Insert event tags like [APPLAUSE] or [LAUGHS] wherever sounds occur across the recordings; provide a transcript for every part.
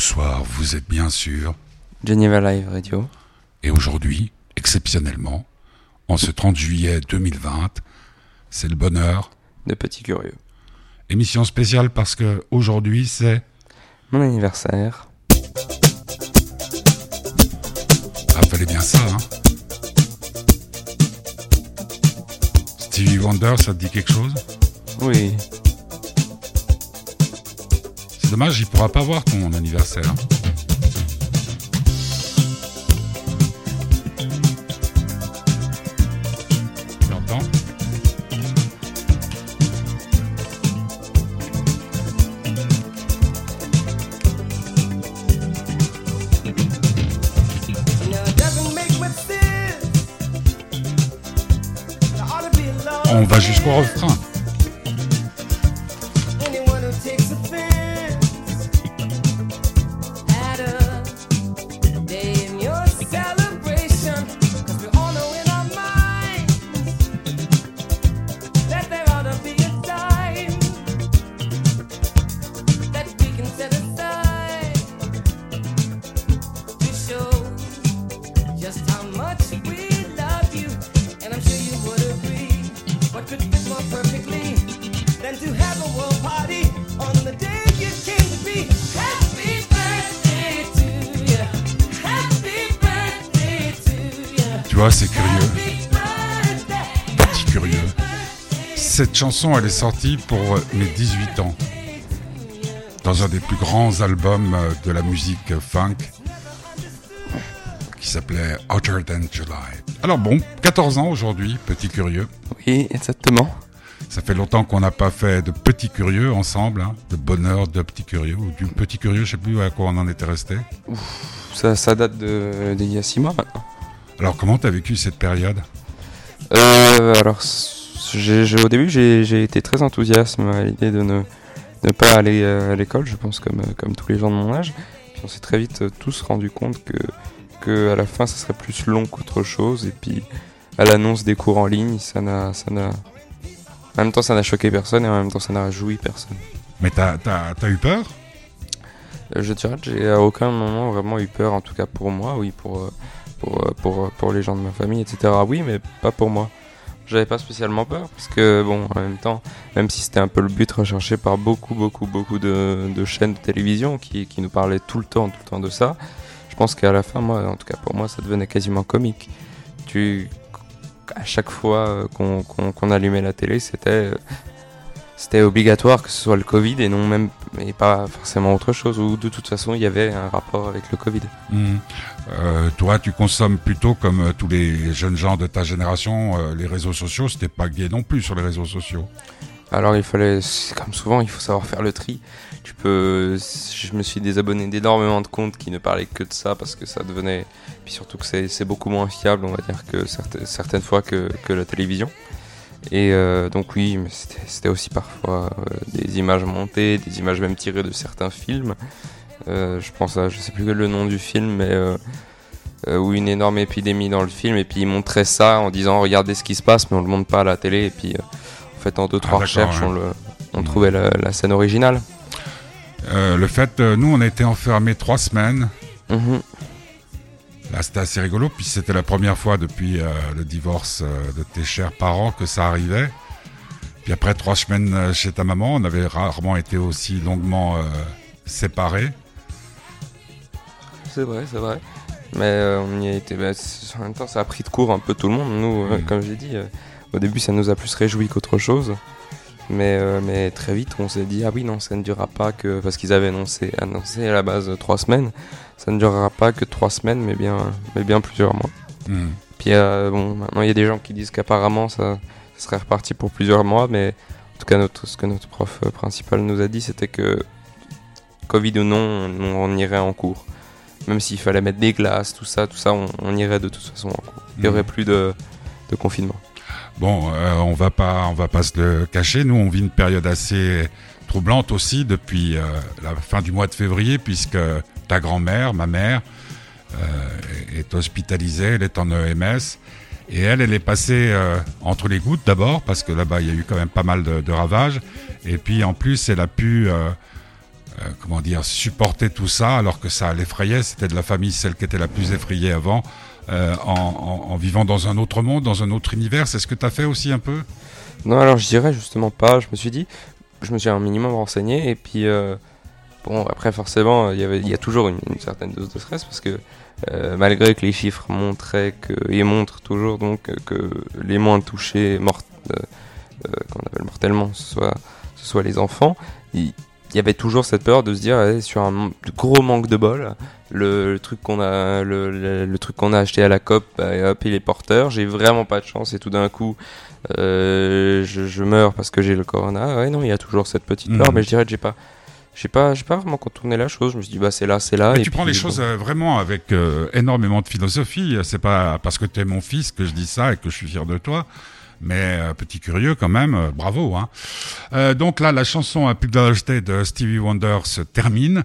bonsoir, vous êtes bien sûr. Geneva Live Radio. Et aujourd'hui, exceptionnellement, en ce 30 juillet 2020, c'est le bonheur. De Petits Curieux. Émission spéciale parce que aujourd'hui c'est. Mon anniversaire. Ah, fallait bien ça, hein. Stevie Wonder, ça te dit quelque chose? Oui. Dommage, il pourra pas voir ton anniversaire. Tu entends On va jusqu'au refrain. Vois, c'est curieux. Petit curieux. Cette chanson, elle est sortie pour mes 18 ans. Dans un des plus grands albums de la musique funk qui s'appelait Hotter Than July. Alors bon, 14 ans aujourd'hui, petit curieux. Oui, exactement. Ça fait longtemps qu'on n'a pas fait de petits curieux ensemble, hein, de bonheur de petits curieux, ou du petit curieux, je sais plus à quoi on en était resté. Ça, ça date de- d'il y a 6 mois maintenant. Alors comment t'as vécu cette période? Euh, alors, au début, j'ai été très enthousiaste à l'idée de ne, ne pas aller euh, à l'école, je pense, comme, euh, comme tous les gens de mon âge. Puis on s'est très vite tous rendu compte que, que à la fin, ça serait plus long qu'autre chose. Et puis, à l'annonce des cours en ligne, ça n'a. En même temps, ça n'a choqué personne et en même temps, ça n'a réjoui personne. Mais t'as t'as eu peur? Je dirais que j'ai à aucun moment vraiment eu peur, en tout cas pour moi, oui, pour, pour, euh, pour, euh, pour les gens de ma famille, etc. Oui, mais pas pour moi. J'avais pas spécialement peur, parce que, bon, en même temps, même si c'était un peu le but recherché par beaucoup, beaucoup, beaucoup de, de chaînes de télévision qui, qui nous parlaient tout le temps, tout le temps de ça, je pense qu'à la fin, moi, en tout cas pour moi, ça devenait quasiment comique. Tu, à chaque fois euh, qu'on allumait la télé, c'était. C'était obligatoire que ce soit le Covid et non même et pas forcément autre chose ou de toute façon il y avait un rapport avec le Covid. Hmm. Euh, Toi, tu consommes plutôt comme euh, tous les jeunes gens de ta génération, euh, les réseaux sociaux. C'était pas gay non plus sur les réseaux sociaux. Alors il fallait, comme souvent, il faut savoir faire le tri. Tu peux, je me suis désabonné d'énormément de comptes qui ne parlaient que de ça parce que ça devenait, puis surtout que c'est c'est beaucoup moins fiable, on va dire que certaines, certaines fois que, que la télévision. Et euh, donc oui, c'était aussi parfois euh, des images montées, des images même tirées de certains films. Euh, je pense à, je sais plus le nom du film, mais où une énorme épidémie dans le film et puis ils montraient ça en disant regardez ce qui se passe, mais on le montre pas à la télé et puis en fait en deux Ah, trois d'accord, recherches ouais. on le, on Mhm. trouvait la, la scène originale. Le fait, nous, on a été enfermés trois semaines. Mhm. Là, c'était assez rigolo, puis c'était la première fois depuis euh, le divorce euh, de tes chers parents que ça arrivait. Puis après trois semaines euh, chez ta maman, on avait rarement été aussi longuement euh, séparés. C'est vrai, c'est vrai. Mais on y a été. bah, en même temps, ça a pris de court un peu tout le monde. Nous, Mhm. comme j'ai dit, au début, ça nous a plus réjoui qu'autre chose. Mais, euh, mais très vite, on s'est dit ah oui non, ça ne durera pas que parce qu'ils avaient annoncé, annoncé à la base euh, trois semaines. Ça ne durera pas que trois semaines, mais bien, mais bien plusieurs mois. Hmm. Puis euh, bon, maintenant il y a des gens qui disent qu'apparemment ça, ça serait reparti pour plusieurs mois, mais en tout cas notre, ce que notre prof principal nous a dit, c'était que Covid ou non, on, on irait en cours. Même s'il fallait mettre des glaces, tout ça, tout ça, on, on irait de toute façon en cours. Il n'y aurait Mhm. plus de, de confinement. Bon, euh, on va pas, on va pas se le cacher. Nous, on vit une période assez troublante aussi depuis euh, la fin du mois de février, puisque ta grand-mère, ma mère, euh, est hospitalisée, elle est en EMS. Et elle, elle est passée entre les gouttes d'abord, parce que là-bas, il y a eu quand même pas mal de, de ravages. Et puis, en plus, elle a pu comment dire, supporter tout ça alors que ça l'effrayait. C'était de la famille celle qui était la plus effrayée avant, en, vivant dans un autre monde, dans un autre univers. C'est ce que tu as fait aussi un peu? Non, alors je dirais justement pas. Je me suis dit, je me suis un minimum renseigné et puis bon après forcément il y a toujours une, certaine dose de stress parce que malgré que les chiffres montraient que et montrent toujours donc que les moins touchés morts euh, qu'on appelle mortellement, ce soit, ce soit les enfants, y avait toujours cette peur de se dire sur un gros manque de bol le, truc qu'on a le, truc qu'on a acheté à la COP bah, hop il est porteur. J'ai vraiment pas de chance et tout d'un coup euh, je, meurs parce que j'ai le corona. Ouais non il y a toujours cette petite peur mhm. mais je dirais que j'ai pas j'ai pas j'ai pas vraiment contourné la chose. Je me suis dit bah c'est là c'est là et tu prends les choses euh, vraiment avec énormément de philosophie. C'est pas parce que tu es mon fils que je dis ça et que je suis fier de toi mais euh, petit curieux quand même, euh, bravo. Hein. Euh, donc là, la chanson à publicité de Stevie Wonder se termine,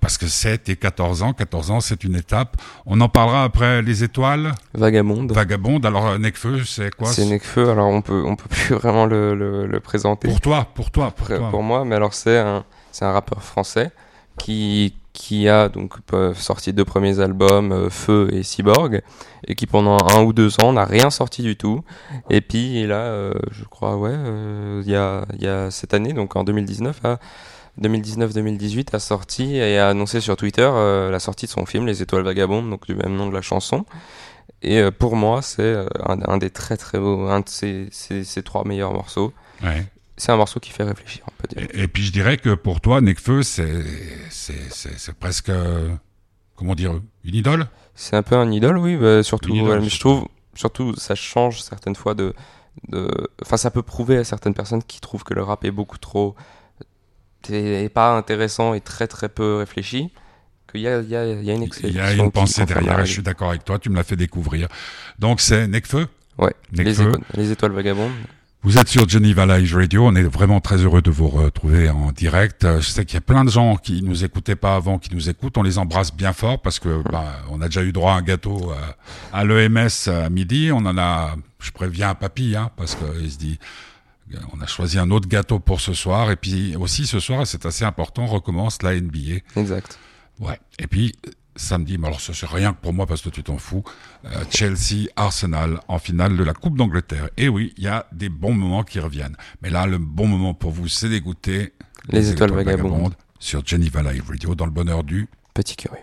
parce que c'est et 14 ans, 14 ans c'est une étape. On en parlera après Les Étoiles. Vagabonde. Vagabonde, alors Necfeu, c'est quoi C'est Necfeu, alors on peut, on peut plus [LAUGHS] vraiment le, le, le présenter. Pour toi, pour toi, pour, toi. pour moi, mais alors c'est un, c'est un rappeur français qui, qui a donc sorti deux premiers albums, euh, Feu et Cyborg, et qui pendant un ou deux ans n'a rien sorti du tout. Et puis là, euh, je crois, ouais, euh, il y, a, y a cette année, donc en 2019, 2019-2018, a sorti et a annoncé sur Twitter la sortie de son film Les Étoiles Vagabondes, donc du même nom de la chanson. Et pour moi, c'est un, des très très beaux, un de ses, ses, trois meilleurs morceaux. Ouais c'est un morceau qui fait réfléchir, peut dire. Et, puis je dirais que pour toi, Necfeu, c'est presque comment dire une idole? C'est un peu un idole, oui. Bah, surtout, je trouve surtout ça change certaines fois de. Enfin, ça peut prouver à certaines personnes qui trouvent que le rap est beaucoup trop et pas intéressant et très très peu réfléchi. Qu'il y a, il y, a, il y a une Il y a une pensée derrière. Et je suis d'accord avec toi. Tu me l'as fait découvrir. Donc c'est Necfeu. Ouais. Les, les étoiles vagabondes. Vous êtes sur Geneva Live Radio. On est vraiment très heureux de vous retrouver en direct. Je sais qu'il y a plein de gens qui nous écoutaient pas avant, qui nous écoutent. On les embrasse bien fort parce que bah, on a déjà eu droit à un gâteau euh, à, l'EMS à midi. On en a. Je préviens à papy, hein, parce qu'il se dit. On a choisi un autre gâteau pour ce soir et puis aussi ce soir, c'est assez important, on recommence la NBA. Exact. Ouais. Et puis samedi, mais alors ce c'est rien que pour moi parce que tu t'en fous, euh, Chelsea, Arsenal en finale de la Coupe d'Angleterre. Et oui, il y a des bons moments qui reviennent. Mais là, le bon moment pour vous, c'est d'écouter Les, Étoiles, vagabondes. sur Geneva Live Radio dans le bonheur du Petit Curieux.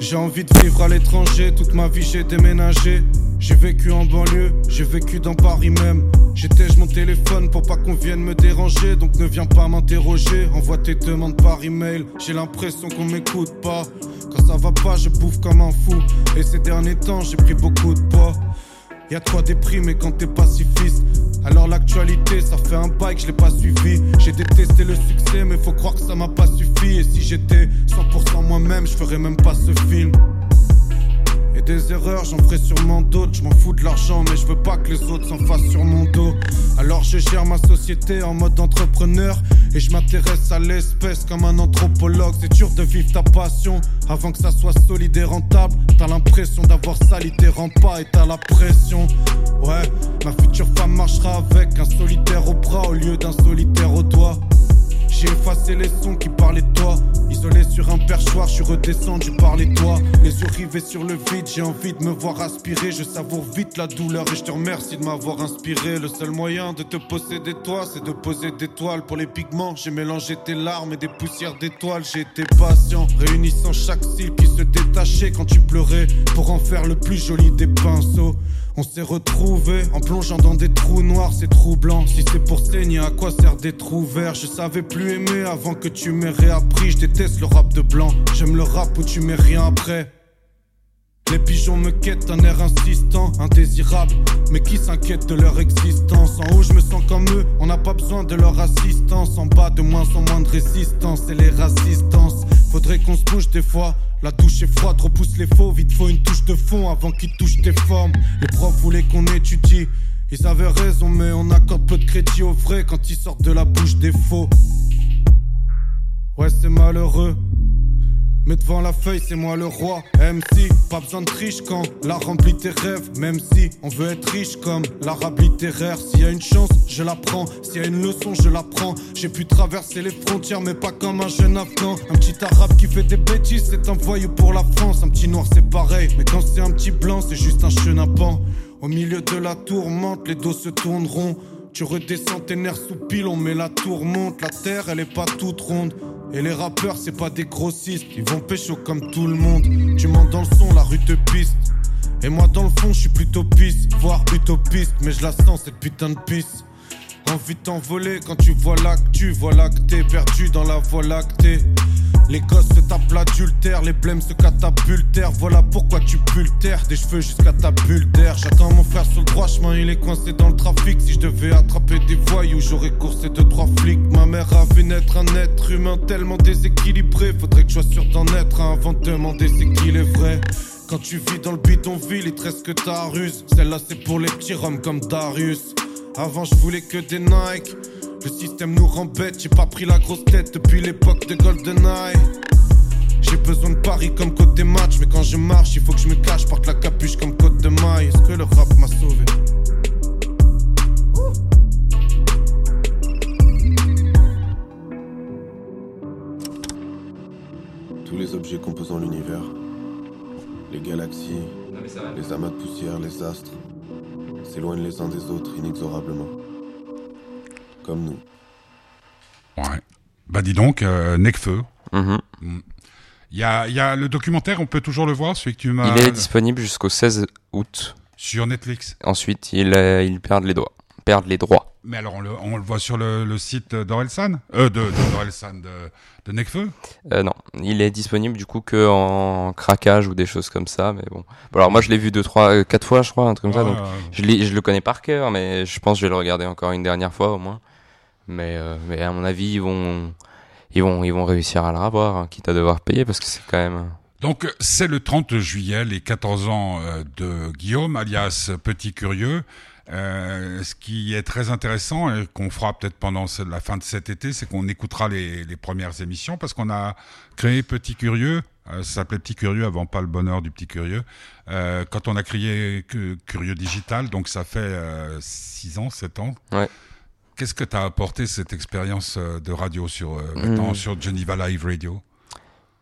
J'ai envie de vivre à l'étranger, toute ma vie j'ai déménagé. J'ai vécu en banlieue, j'ai vécu dans Paris même. J'étège mon téléphone pour pas qu'on vienne me déranger, donc ne viens pas m'interroger. Envoie tes demandes par email, j'ai l'impression qu'on m'écoute pas. Quand ça va pas, je bouffe comme un fou. Et ces derniers temps, j'ai pris beaucoup de poids. Y'a toi déprimé quand t'es pacifiste. Alors l'actualité, ça fait un bail que je l'ai pas suivi. J'ai détesté le succès, mais faut croire que ça m'a pas suffi. Et si j'étais 100% moi-même, je ferais même pas ce film. Et des erreurs, j'en ferai sûrement d'autres. Je m'en fous de l'argent, mais je veux pas que les autres s'en fassent sur mon dos. Alors je gère ma société en mode entrepreneur. Et je m'intéresse à l'espèce comme un anthropologue. C'est dur de vivre ta passion avant que ça soit solide et rentable. T'as l'impression d'avoir sali tes rempas et t'as la pression. Ouais, ma future femme marchera avec un solitaire au bras au lieu d'un solitaire au doigt. J'ai effacé les sons qui parlaient de toi. Isolé sur un perchoir, je suis redescendu par les toits. Les yeux rivés sur le vide, j'ai envie de me voir aspirer. Je savoure vite la douleur et je te remercie de m'avoir inspiré. Le seul moyen de te posséder toi, c'est de poser des toiles pour les pigments. J'ai mélangé tes larmes et des poussières d'étoiles. J'ai été patient, réunissant chaque cils qui se détachait quand tu pleurais pour en faire le plus joli des pinceaux. On s'est retrouvés en plongeant dans des trous noirs, c'est troublant. Si c'est pour saigner, à quoi sert des trous verts Je savais plus aimer avant que tu m'aies réappris. Je déteste le rap de blanc, j'aime le rap où tu mets rien après. Les pigeons me quittent un air insistant, indésirable, mais qui s'inquiète de leur existence? En haut, je me sens comme eux, on n'a pas besoin de leur assistance. En bas, de moins en moins de résistance, et les rassistances. Faudrait qu'on se bouge des fois. La douche est froide, repousse les faux, vite faut une touche de fond avant qu'ils touchent tes formes. Les profs voulaient qu'on étudie, ils avaient raison, mais on accorde peu de crédit au vrai quand ils sortent de la bouche des faux. Ouais, c'est malheureux. Mais devant la feuille, c'est moi le roi. MC, pas besoin de triche quand la remplit tes rêves. Même si on veut être riche comme l'arabe littéraire. S'il y a une chance, je la prends. S'il y a une leçon, je la prends. J'ai pu traverser les frontières, mais pas comme un jeune afghan. Un petit arabe qui fait des bêtises, c'est un voyou pour la France. Un petit noir, c'est pareil. Mais quand c'est un petit blanc, c'est juste un chenapan. Au milieu de la tourmente, les dos se tourneront. Tu redescends tes nerfs sous pile, on met la tourmente. La terre, elle est pas toute ronde. Et les rappeurs, c'est pas des grossistes, ils vont pécho comme tout le monde. Tu montes dans le son, la rue te piste. Et moi, dans le fond, je suis plutôt piste, voire utopiste, mais je la sens cette putain de piste. Envie de t'envoler quand tu vois l'actu, que t'es perdu dans la voie lactée. Les gosses se tapent l'adultère, les blêmes se catapultèrent. Voilà pourquoi tu pultères des cheveux jusqu'à ta bulle d'air. J'attends mon frère sur le droit chemin, il est coincé dans le trafic. Si je devais attraper des voyous, j'aurais coursé de trois flics. Ma mère a vu naître un être humain tellement déséquilibré. Faudrait que je sois sûr d'en être un avant de demander c'est qu'il est vrai. Quand tu vis dans le bidonville, il te reste que ta ruse. Celle-là, c'est pour les petits roms comme Darius. Avant, je voulais que des Nike. Le système nous rend bête, j'ai pas pris la grosse tête depuis l'époque de GoldenEye. J'ai besoin de Paris comme côte des matchs, mais quand je marche, il faut que je me cache, porte la capuche comme côte de maille. Est-ce que le rap m'a sauvé? Tous les objets composant l'univers, les galaxies, les amas de poussière, les astres, s'éloignent les uns des autres inexorablement. Comme nous. Ouais. Bah dis donc, euh, Necfeu. Il y a, il y a le documentaire, on peut toujours le voir, celui que tu m'as... Il est disponible jusqu'au 16 août. Sur Netflix. Ensuite, ils euh, ils perdent les doigts. Perdent les droits. Mais alors, on le, on le voit sur le, le site d'Orelsan? Euh, de, de d'Orelsan, de, de Necfeu? Euh, non, il est disponible du coup que en craquage ou des choses comme ça. Mais bon, Bon, alors moi je l'ai vu deux, trois, euh, quatre fois, je crois, un truc comme ça. Ouais, Donc ouais. je, l'ai- je le connais par cœur, mais je pense que je vais le regarder encore une dernière fois au moins. Mais, euh, mais à mon avis, ils vont, ils vont, ils vont réussir à le revoir, hein, quitte à devoir payer parce que c'est quand même. Donc, c'est le 30 juillet, les 14 ans euh, de Guillaume, alias Petit Curieux. Euh, ce qui est très intéressant et qu'on fera peut-être pendant la fin de cet été, c'est qu'on écoutera les, les premières émissions parce qu'on a créé Petit Curieux. euh, ça s'appelait Petit Curieux avant pas le bonheur du Petit Curieux. Euh, quand on a créé Cu- Curieux Digital, donc ça fait 6 ans, 7 ans. Ouais. Qu'est-ce que t'as apporté cette expérience euh, de radio sur euh, maintenant Mm. sur Geneva Live Radio?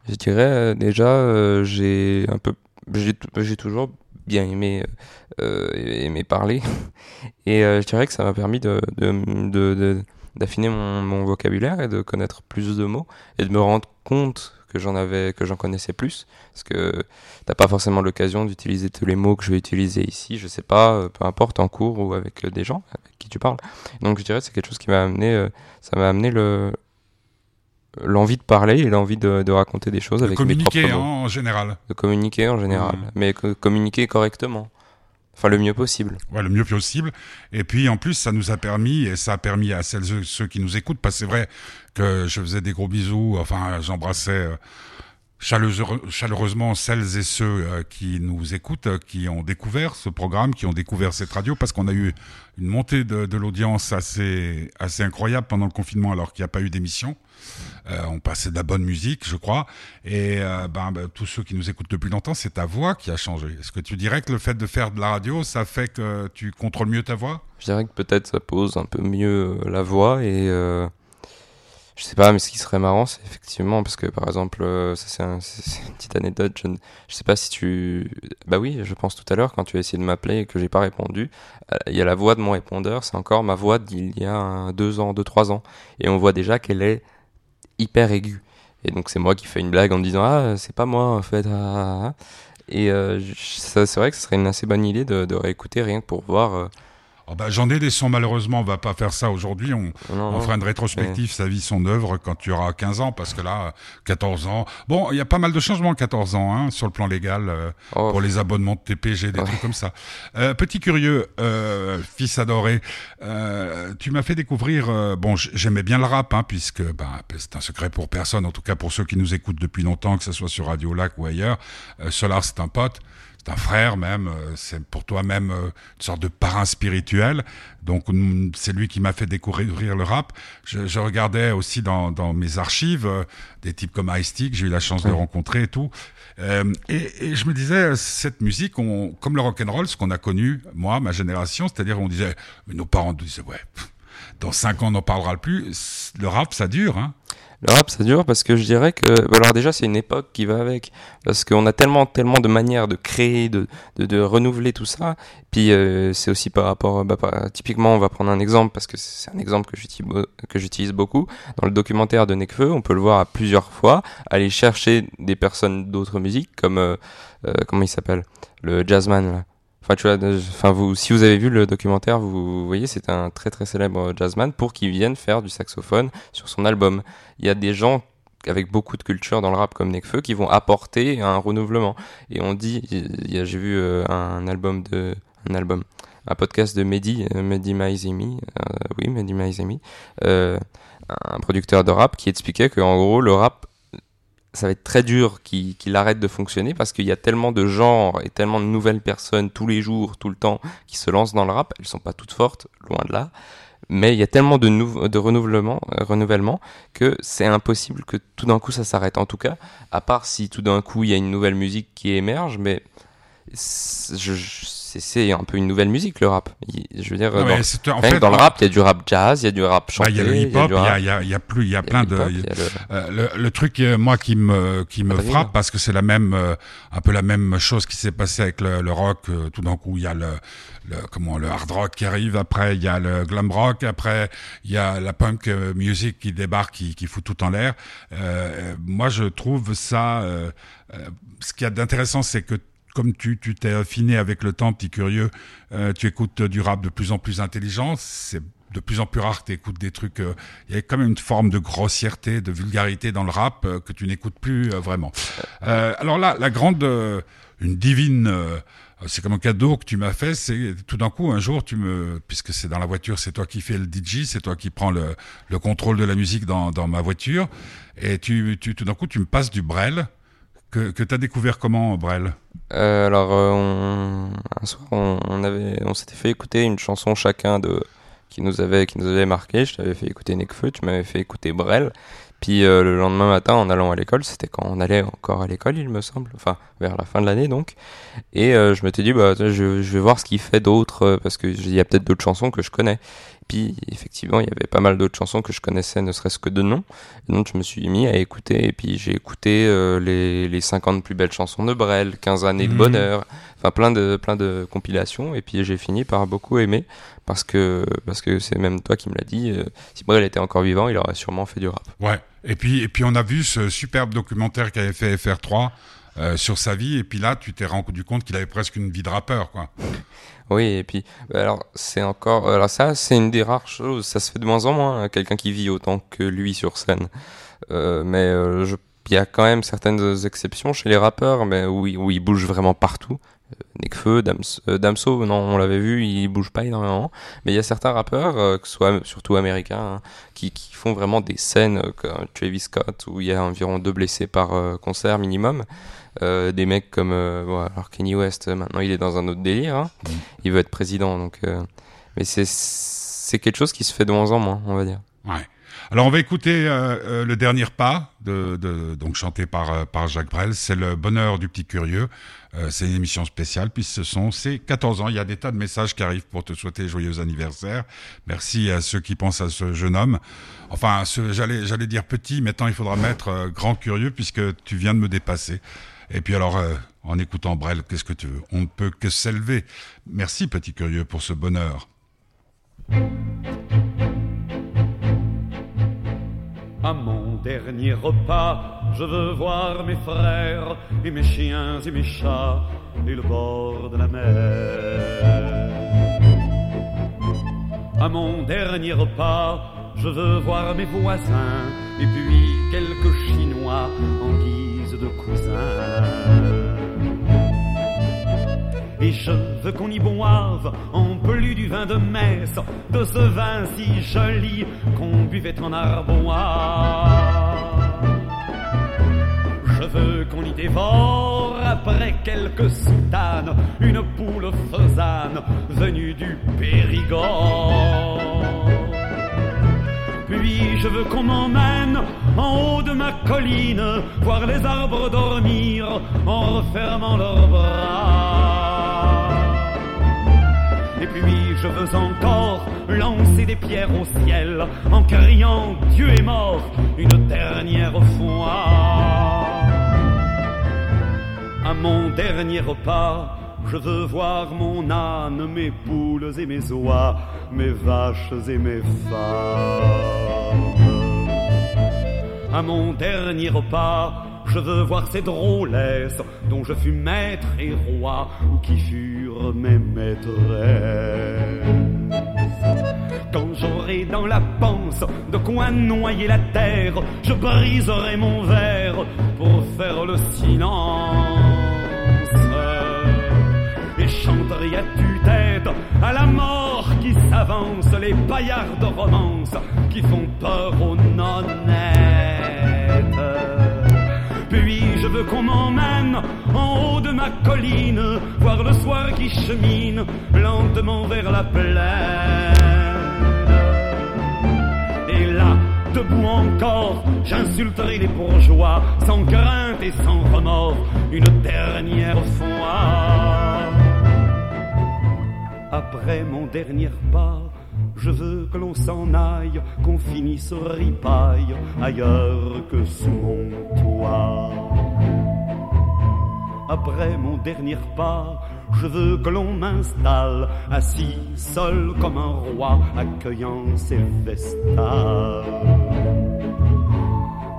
Je dirais euh, déjà, euh, j'ai un peu, j'ai toujours bien aimé, aimé parler, [LAUGHS] et je dirais que ça m'a permis de, de, de- de- d'affiner mon, mon vocabulaire et de connaître plus de mots et de me rendre compte que j'en avais, que j'en connaissais plus, parce que t'as pas forcément l'occasion d'utiliser tous les mots que je vais utiliser ici, je sais pas, euh, peu importe en cours ou avec euh, des gens avec qui tu parles. Donc je dirais que c'est quelque chose qui m'a amené, euh, ça m'a amené le l'envie de parler et l'envie de, de raconter des choses De avec mes propres mots. en général. De communiquer en général, Mhm. mais co- communiquer correctement. Enfin, le mieux possible. Ouais, le mieux possible. Et puis en plus, ça nous a permis, et ça a permis à celles et ceux qui nous écoutent, parce que c'est vrai je faisais des gros bisous, enfin j'embrassais euh, chaleureusement, celles et ceux euh, qui nous écoutent, qui ont découvert ce programme, qui ont découvert cette radio, parce qu'on a eu une montée de, l'audience assez, incroyable pendant le confinement, alors qu'il n'y a pas eu d'émission. Euh, on passait de la bonne musique, je crois. Et ben, ben, tous ceux qui nous écoutent depuis longtemps, c'est ta voix qui a changé. Est-ce que tu dirais que le fait de faire de la radio, ça fait que tu contrôles mieux ta voix? Je dirais que peut-être ça pose un peu mieux la voix et je sais pas, mais ce qui serait marrant, c'est effectivement parce que par exemple, euh, ça c'est un- [LAUGHS] une petite anecdote. Je, ne- je sais pas si tu, bah oui, je pense tout à l'heure quand tu as essayé de m'appeler et que j'ai pas répondu, euh, il y a la voix de mon répondeur, c'est encore ma voix d'il y a un- deux ans, deux trois ans, et on voit déjà qu'elle est hyper aiguë. Et donc c'est moi qui fais une blague en me disant ah c'est pas moi en fait. ah, ah, ah. Et euh, c'est vrai que ce serait une assez bonne idée de, de réécouter rien que pour voir. Oh, ben, J'en ai des sons, malheureusement, on va pas faire ça aujourd'hui. On, non, on fera une rétrospective, sa vie, son œuvre, quand tu auras 15 ans, parce que là, 14 ans. Bon, il y a pas mal de changements à 14 ans, hein, sur le plan légal, euh, Oh, pour les abonnements de TPG, des Ouais. trucs comme ça. Euh, petit curieux, euh, fils adoré, euh, tu m'as fait découvrir. euh, bon, j'aimais bien le rap, hein, puisque ben, c'est un secret pour personne, en tout cas pour ceux qui nous écoutent depuis longtemps, que ce soit sur Radio Lac ou ailleurs. Euh, Solar, c'est un pote. Un frère même, c'est pour toi même une sorte de parrain spirituel. Donc c'est lui qui m'a fait découvrir le rap. Je, regardais aussi dans, mes archives des types comme Ice-T que j'ai eu la chance de rencontrer et tout. et, je me disais, cette musique, on, comme le rock and roll, ce qu'on a connu, moi, ma génération, c'est-à-dire on disait, mais nos parents disaient, ouais, dans cinq ans on n'en parlera plus. Le rap, ça dure, hein. Le rap, ça dure parce que je dirais que, bah, alors déjà, c'est une époque qui va avec, parce qu'on a tellement, tellement de manières de créer, de, de, de renouveler tout ça. Puis euh, c'est aussi par rapport, bah, typiquement, on va prendre un exemple parce que c'est un exemple que j'utilise, beaucoup. Dans le documentaire de Nekfeu, on peut le voir à plusieurs fois, aller chercher des personnes d'autres musiques, comme euh, euh comment il s'appelle, le jazzman. Là. Enfin, tu vois, vous, si vous avez vu le documentaire, vous, voyez, c'est un très très célèbre jazzman pour qu'il vienne faire du saxophone sur son album. Il y a des gens avec beaucoup de culture dans le rap comme Nekfeu qui vont apporter un renouvellement. Et on dit, j'ai vu euh, un album de, un album, un podcast de Mehdi, euh, Mehdi Maizemi, euh, oui, Mehdi Maizemi, un producteur de rap qui expliquait qu'en gros, le rap ça va être très dur qu'il arrête de fonctionner parce qu'il y a tellement de genres et tellement de nouvelles personnes tous les jours, tout le temps, qui se lancent dans le rap. Elles sont pas toutes fortes, loin de là. Mais il y a tellement de, euh, renouvellement que c'est impossible que tout d'un coup ça s'arrête. En tout cas, à part si tout d'un coup il y a une nouvelle musique qui émerge, mais je, c'est un peu une nouvelle musique le rap. Je veux dire, dans, en fait, dans le rap, il y a du rap jazz, il y a du rap chanté. Il y a le hip-hop, il y a, y a, plus, il y a plein de. Euh, le, truc euh, moi qui me qui me frappe parce que c'est la même euh, un peu la même chose qui s'est passé avec le, rock. tout d'un coup, il y a le, le, comment le hard rock qui arrive. Après, il y a le glam rock. Après, il y a la punk music qui débarque, qui, qui fout tout en l'air. moi, je trouve ça. ce qu'il y a d'intéressant, c'est que comme tu tu t'es affiné avec le temps, petit curieux, euh, tu écoutes du rap de plus en plus intelligent. C'est de plus en plus rare que tu écoutes des trucs. Euh, il y a quand même une forme de grossièreté, de vulgarité dans le rap euh, que tu n'écoutes plus vraiment. alors là, la grande, une divine. c'est comme un cadeau que tu m'as fait, c'est tout d'un coup un jour tu me, puisque c'est dans la voiture, c'est toi qui fais le DJ, c'est toi qui prends le, le contrôle de la musique dans, dans ma voiture, et tu, tu tout d'un coup tu me passes du Brel, que, que tu as découvert comment, Brel? Euh, Alors, euh, un soir, on, s'était fait écouter une chanson chacun de, qui, nous avait, qui nous avait marqué. Je t'avais fait écouter Nekfeu, tu m'avais fait écouter Brel. Puis euh, le lendemain matin, en allant à l'école, c'était quand on allait encore à l'école, il me semble, enfin vers la fin de l'année donc. Et je m'étais dit, bah, je, je vais voir ce qu'il fait d'autre, parce qu'il y a peut-être d'autres chansons que je connais. Puis effectivement, il y avait pas mal d'autres chansons que je connaissais, ne serait-ce que de nom. Et donc je me suis mis à écouter, et puis j'ai écouté euh, les, les 50 plus belles chansons de Brel, 15 années de mhm. bonheur, enfin plein de, plein de compilations, et puis j'ai fini par beaucoup aimer, parce que parce que c'est même toi qui me l'as dit, euh, si Brel était encore vivant, il aurait sûrement fait du rap. Ouais, et puis, et puis on a vu ce superbe documentaire qu'avait fait FR3 euh, sur sa vie, et puis là tu t'es rendu compte qu'il avait presque une vie de rappeur, quoi. Oui, et puis, bah, alors, c'est encore. Alors, ça, c'est une des rares choses. Ça se fait de moins en moins, hein, quelqu'un qui vit autant que lui sur scène. Euh, mais euh, il y a quand même certaines exceptions chez les rappeurs, mais où, où ils bougent vraiment partout. Euh, Nekfeu, euh, Damso, non, on l'avait vu, il bouge pas énormément. Mais il y a certains rappeurs, que ce soit surtout américains, hein, qui, qui, font vraiment des scènes comme Travis Scott, où il y a environ deux blessés par concert minimum. Euh, des mecs comme euh, alors Kanye West maintenant il est dans un autre délire hein. mm. il veut être président donc euh, mais c'est c'est quelque chose qui se fait de moins en moins on va dire ouais alors on va écouter le dernier pas de, de donc chanté par par Jacques Brel. C'est le bonheur du petit curieux. C'est une émission spéciale puisque ce sont ses 14 ans. Il y a des tas de messages qui arrivent pour te souhaiter joyeux anniversaire. Merci à ceux qui pensent à ce jeune homme. Enfin j'allais j'allais dire petit maintenant il faudra mettre grand curieux puisque tu viens de me dépasser. Et puis alors, euh, en écoutant Brel, qu'est-ce que tu veux? On ne peut que s'élever. Merci, petit curieux, pour ce bonheur. À mon dernier repas, je veux voir mes frères et mes chiens et mes chats et le bord de la mer. À mon dernier repas, je veux voir mes voisins et puis quelques Chinois en guise de cousins. Et je veux qu'on y boive en plus du vin de messe, de ce vin si joli qu'on buvait en arbois. Je veux qu'on y dévore après quelques soutanes, une poule faisane venue du Périgord. Puis je veux qu'on m'emmène en haut de ma colline, voir les arbres dormir en refermant leurs bras. Puis je veux encore lancer des pierres au ciel en criant Dieu est mort une dernière fois. À mon dernier repas, je veux voir mon âne, mes poules et mes oies, mes vaches et mes femmes. À mon dernier repas, je veux voir ces drôlesses dont je fus maître et roi, ou qui furent mes maîtresses. Quand j'aurai dans la panse de quoi noyer la terre, je briserai mon verre pour faire le silence chanterai à tue-tête à la mort qui s'avance, les paillards de romance qui font peur aux nonnettes. Qu'on m'emmène en haut de ma colline, voir le soir qui chemine lentement vers la plaine. Et là, debout encore, j'insulterai les bourgeois, sans crainte et sans remords, une dernière fois. Après mon dernier pas, je veux que l'on s'en aille, qu'on finisse ripaille ailleurs que sous mon toit. Après mon dernier pas, je veux que l'on m'installe, assis seul comme un roi, accueillant ses vestales.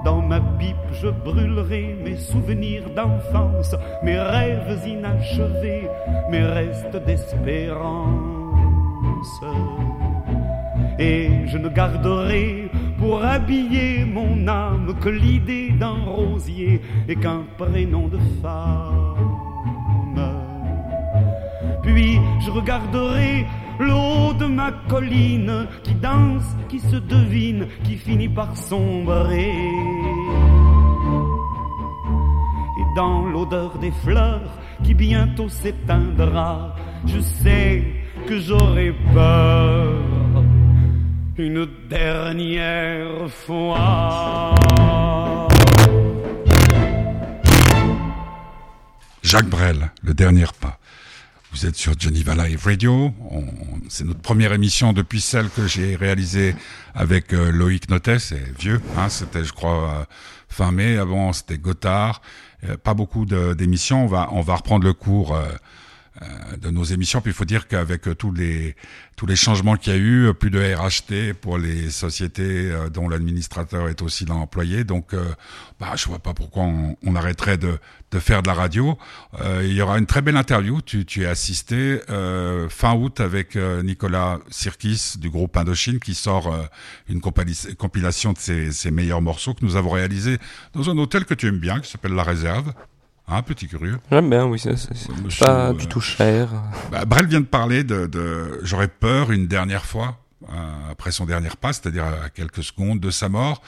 Dans ma pipe, je brûlerai mes souvenirs d'enfance, mes rêves inachevés, mes restes d'espérance. Et je ne garderai pour habiller mon âme que l'idée d'un rosier et qu'un prénom de femme. Je regarderai l'eau de ma colline qui danse, qui se devine, qui finit par sombrer. Et dans l'odeur des fleurs qui bientôt s'éteindra, je sais que j'aurai peur une dernière fois. Jacques Brel, le dernier pas. Vous êtes sur Geneva Live Radio. C'est notre première émission depuis celle que j'ai réalisée avec euh, Loïc Notet. C'est vieux, hein, c'était je crois euh, fin mai. Avant c'était Gotthard. Euh, pas beaucoup d'émissions. On va on va reprendre le cours de nos émissions. Puis il faut dire qu'avec tous les tous les changements qu'il y a eu, plus de RHT pour les sociétés dont l'administrateur est aussi l'employé. Donc, bah, je vois pas pourquoi on, arrêterait de, de faire de la radio. Euh, il y aura une très belle interview. Tu, tu es assisté euh, fin août avec euh, Nicolas Sirkis du groupe Indochine qui sort une compilation de ses, ses, meilleurs morceaux que nous avons réalisés dans un hôtel que tu aimes bien qui s'appelle La Réserve. Hein, petit curieux. J'aime bien, oui, c'est pas du tout cher. Bah, Brel vient de parler de, de j'aurais peur une dernière fois après son dernier pas, c'est-à-dire à quelques secondes de sa mort.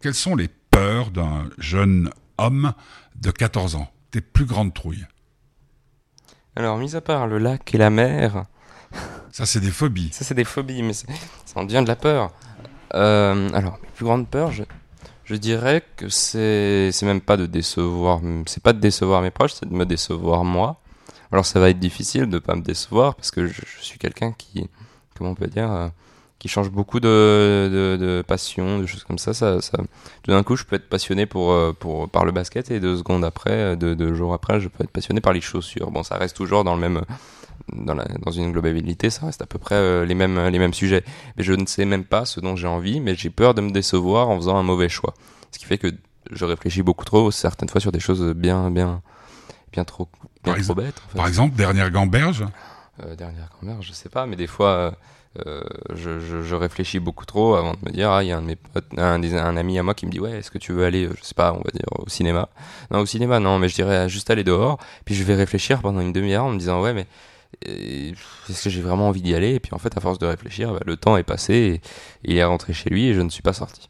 Quelles sont les peurs d'un jeune homme de 14 ans? Tes plus grandes trouilles Alors, mis à part le lac et la mer. Ça, c'est des phobies. Ça, c'est des phobies, mais ça en devient de la peur. Euh, alors, mes plus grandes peurs, je, je dirais que c'est, c'est même pas de décevoir, c'est pas de décevoir mes proches, c'est de me décevoir moi. Alors, ça va être difficile de pas me décevoir parce que je, suis quelqu'un qui, comment on peut dire, euh, qui change beaucoup de, de, de, passion, de choses comme ça. ça, ça tout d'un coup, je peux être passionné pour, euh, pour, par le basket et deux secondes après, euh, deux, deux jours après, je peux être passionné par les chaussures. Bon, ça reste toujours dans le même, dans, la, dans une globalité, ça reste à peu près euh, les mêmes, les mêmes sujets. Mais je ne sais même pas ce dont j'ai envie, mais j'ai peur de me décevoir en faisant un mauvais choix. Ce qui fait que je réfléchis beaucoup trop, certaines fois, sur des choses bien, bien, bien trop, bien par trop bêtes. En fait. Par exemple, dernière gamberge euh, Dernière gamberge, je sais pas, mais des fois euh, je, je, je, réfléchis beaucoup trop avant de me dire ah il y a un de mes potes, un, un, ami à moi qui me dit ouais est-ce que tu veux aller je sais pas on va dire au cinéma? Non au cinéma non mais je dirais juste aller dehors puis je vais réfléchir pendant une demi-heure en me disant ouais mais est-ce que j'ai vraiment envie d'y aller et puis en fait à force de réfléchir bah, le temps est passé il est rentré chez lui et je ne suis pas sorti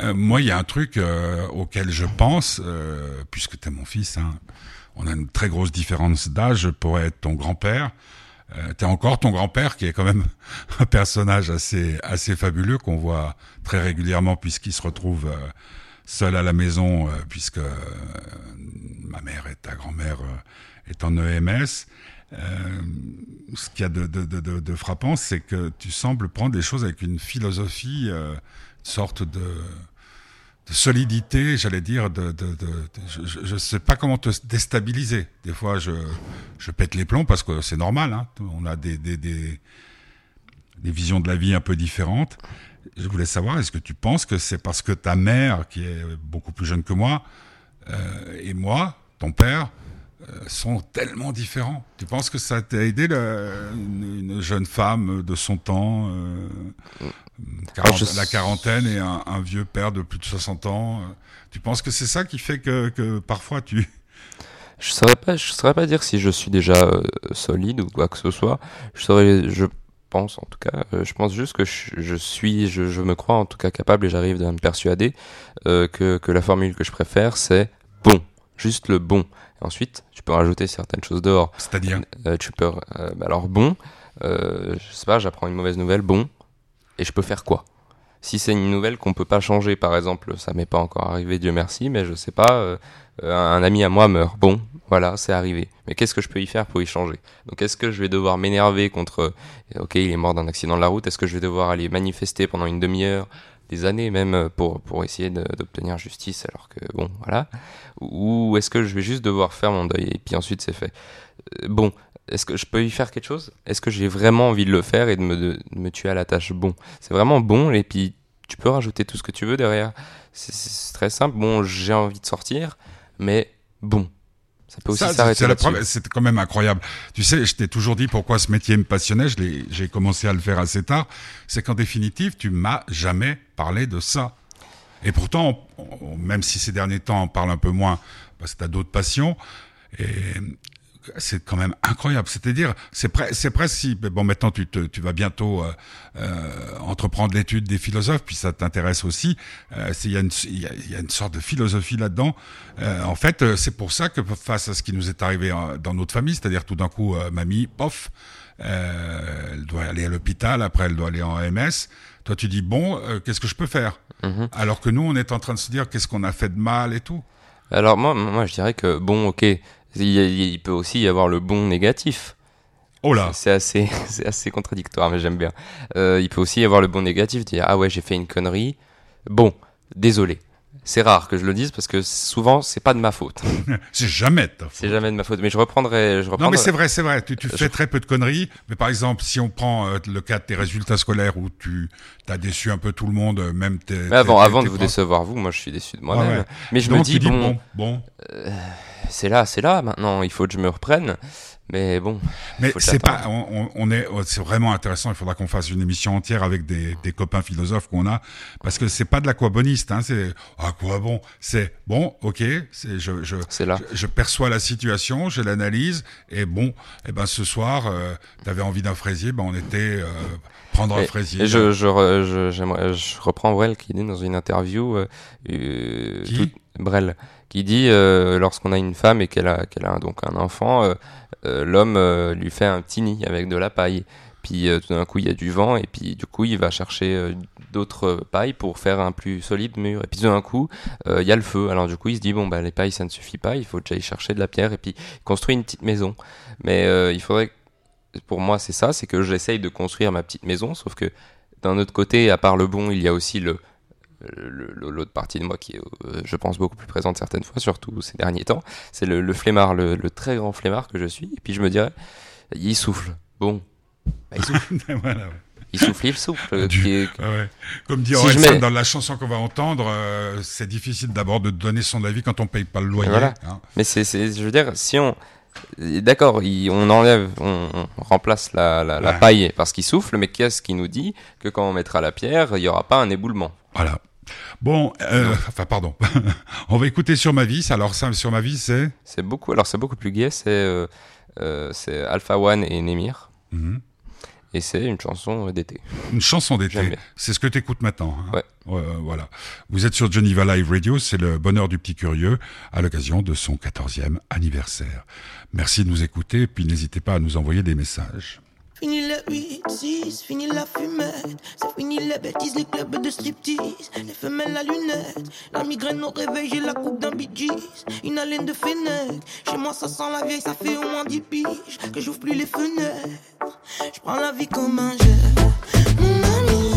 euh, moi il y a un truc euh, auquel je pense euh, puisque tu es mon fils hein, on a une très grosse différence d'âge. Je pourrais être ton grand-père. T'es encore ton grand-père, qui est quand même [LAUGHS] un personnage assez assez fabuleux qu'on voit très régulièrement puisqu'il se retrouve seul à la maison, puisque ma mère et ta grand-mère est en EMS. Ce qu'il y a de, frappant, c'est que tu sembles prendre des choses avec une philosophie, une sorte de solidité, j'allais dire, je ne sais pas comment te déstabiliser. Des fois, je, pète les plombs parce que c'est normal. Hein. On a des, visions de la vie un peu différentes. Je voulais savoir, est-ce que tu penses que c'est parce que ta mère, qui est beaucoup plus jeune que moi, euh, et moi, ton père, euh, sont tellement différents. Tu penses que ça t'a aidé une, une, jeune femme de son temps euh, la quarantaine et un, un, vieux père de plus de 60 ans. Euh, tu penses que c'est ça qui fait que, que parfois tu... Je saurais pas, je saurais pas dire si je suis déjà euh, solide ou quoi que ce soit. Je saurais, je pense en tout cas, euh, je pense juste que je, je suis, je, je, me crois en tout cas capable et j'arrive à me persuader euh, que, que la formule que je préfère c'est bon, juste le bon. Ensuite, tu peux rajouter certaines choses dehors. C'est-à-dire Tu peux, alors bon, je sais pas, j'apprends une mauvaise nouvelle, bon, et je peux faire quoi? Si c'est une nouvelle qu'on peut pas changer, par exemple, ça m'est pas encore arrivé, Dieu merci, mais je sais pas, euh, un ami à moi meurt. Bon, voilà, c'est arrivé. Mais qu'est-ce que je peux y faire pour y changer? Donc est-ce que je vais devoir m'énerver contre, euh, ok, il est mort d'un accident de la route, est-ce que je vais devoir aller manifester pendant une demi-heure des années même pour, pour essayer d'obtenir justice alors que bon voilà ou est-ce que je vais juste devoir faire mon deuil et puis ensuite c'est fait? Euh, bon est-ce que je peux y faire quelque chose? Est-ce que j'ai vraiment envie de le faire et de me, de, me tuer à la tâche? Bon, c'est vraiment bon et puis tu peux rajouter tout ce que tu veux derrière. C'est très simple. Bon, j'ai envie de sortir, mais bon. Ça peut aussi s'arrêter. C'est quand même incroyable. Tu sais, je t'ai toujours dit pourquoi ce métier me passionnait. J'ai commencé à le faire assez tard. C'est qu'en définitive, tu m'as jamais parlé de ça. Et pourtant, même si ces derniers temps on parle un peu moins, parce que tu as d'autres passions, et, c'est quand même incroyable. C'est-à-dire, c'est c'est presque si bon maintenant tu te, tu vas bientôt euh, euh, entreprendre l'étude des philosophes, puis ça t'intéresse aussi. Euh, il y a une il y, y a, une sorte de philosophie là-dedans. Euh, en fait, euh, c'est pour ça que face à ce qui nous est arrivé dans notre famille, c'est-à-dire tout d'un coup, mamie, pof, elle doit aller à l'hôpital, après elle doit aller en MS. Toi, tu dis bon, qu'est-ce que je peux faire? Mm-hmm. Alors que nous, on est en train de se dire qu'est-ce qu'on a fait de mal et tout? Alors moi, moi, je dirais que bon, ok, il, peut aussi y avoir le bon négatif. Oh là C'est assez, [LAUGHS] c'est assez contradictoire, mais j'aime bien. Euh, il peut aussi y avoir le bon négatif, dire ah ouais j'ai fait une connerie. Bon, désolé. C'est rare que je le dise parce que souvent c'est pas de ma faute. [LAUGHS] c'est jamais de ta faute. C'est jamais de ma faute. Mais je reprendrai. Je reprendrai... Non mais c'est vrai, c'est vrai. Tu, tu fais très peu de conneries. Mais par exemple, si on prend euh, le cas de tes résultats scolaires où tu as déçu un peu tout le monde, euh, même tes. Mais avant, avant de vous décevoir vous, moi je suis déçu de moi-même. Mais je me dis, bon, bon, bon. Euh, c'est là, c'est là maintenant. Il faut que je me reprenne. Mais bon. Mais c'est pas, on, on est, c'est vraiment intéressant. Il faudra qu'on fasse une émission entière avec des, des copains philosophes qu'on a, parce que c'est pas de l'aquaboniste. Hein, c'est à quoi bon? C'est bon, ok. C'est je, je, là. je, je, perçois la situation, je l'analyse, et bon, et eh ben ce soir, euh, t'avais envie d'un fraisier, ben on était euh, prendre un fraisier. Et je, je, je, je, reprends Brel qui dit dans une interview, euh, euh qui? Brel qui dit euh, lorsqu'on a une femme et qu'elle a, a donc un enfant, euh, euh, l'homme lui fait un petit nid avec de la paille. Puis tout d'un coup il y a du vent et puis du coup il va chercher d'autres pailles pour faire un plus solide mur. Et puis d'un coup il y a le feu. Alors du coup il se dit bon bah les pailles ça ne suffit pas, il faut déjà y chercher de la pierre et puis il construit une petite maison. Mais il faudrait pour moi c'est ça, c'est que j'essaye de construire ma petite maison, sauf que d'un autre côté, à part le bon, il y a aussi le l'autre partie de moi qui est, euh, je pense, beaucoup plus présente certaines fois, surtout ces derniers temps, c'est le, flemmard, le, très grand flemmard que je suis. Et puis je me dirais, il souffle. Bon, bah, il souffle. [LAUGHS] Il souffle, il souffle. Comme dit si dans la chanson qu'on va entendre, euh, c'est difficile d'abord de donner son avis quand on paye pas le loyer. Hein. Mais c'est, je veux dire, si on, D'accord, on enlève, on, remplace la, la, paille parce qu'il souffle, mais qu'est-ce qui nous dit que quand on mettra la pierre, il n'y aura pas un éboulement? Voilà. Bon, euh, enfin pardon. [LAUGHS] on va écouter sur ma vie. Alors ça, sur ma vie, c'est? C'est beaucoup. Alors c'est beaucoup plus gai. C'est euh, euh, c'est Alpha One et Nemir. Mhm. Et c'est une chanson d'été. Une chanson d'été. C'est ce que tu écoutes maintenant. Hein. Ouais. voilà. Vous êtes sur Geneva Live Radio, c'est le bonheur du petit curieux à l'occasion de son 14e anniversaire. Merci de nous écouter, puis n'hésitez pas à nous envoyer des messages. Fini le 8-6, fini la fumette. C'est fini les bêtises, les clubs de striptease. Les femelles à lunettes. La migraine au réveil, j'ai la coupe d'un Bee Une haleine de fenêtre. Chez moi, ça sent la vieille, ça fait au moins 10 piges. Que j'ouvre plus les fenêtres. Je prends la vie comme un jeu. Mon ami,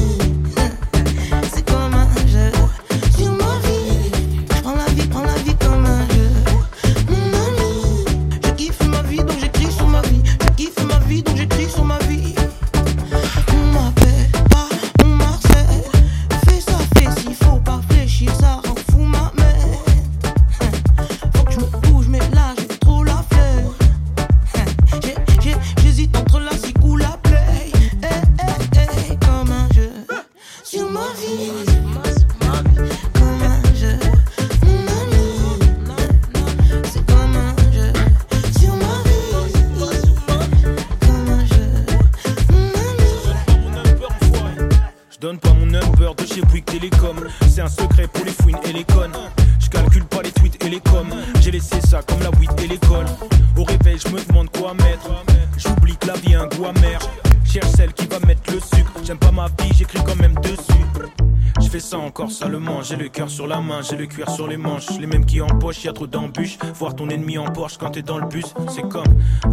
j'ai le cœur sur la main, j'ai le cuir sur les manches, les mêmes qui empochent, y a trop d'embûches. Voir ton ennemi en Porsche quand t'es dans le bus, c'est comme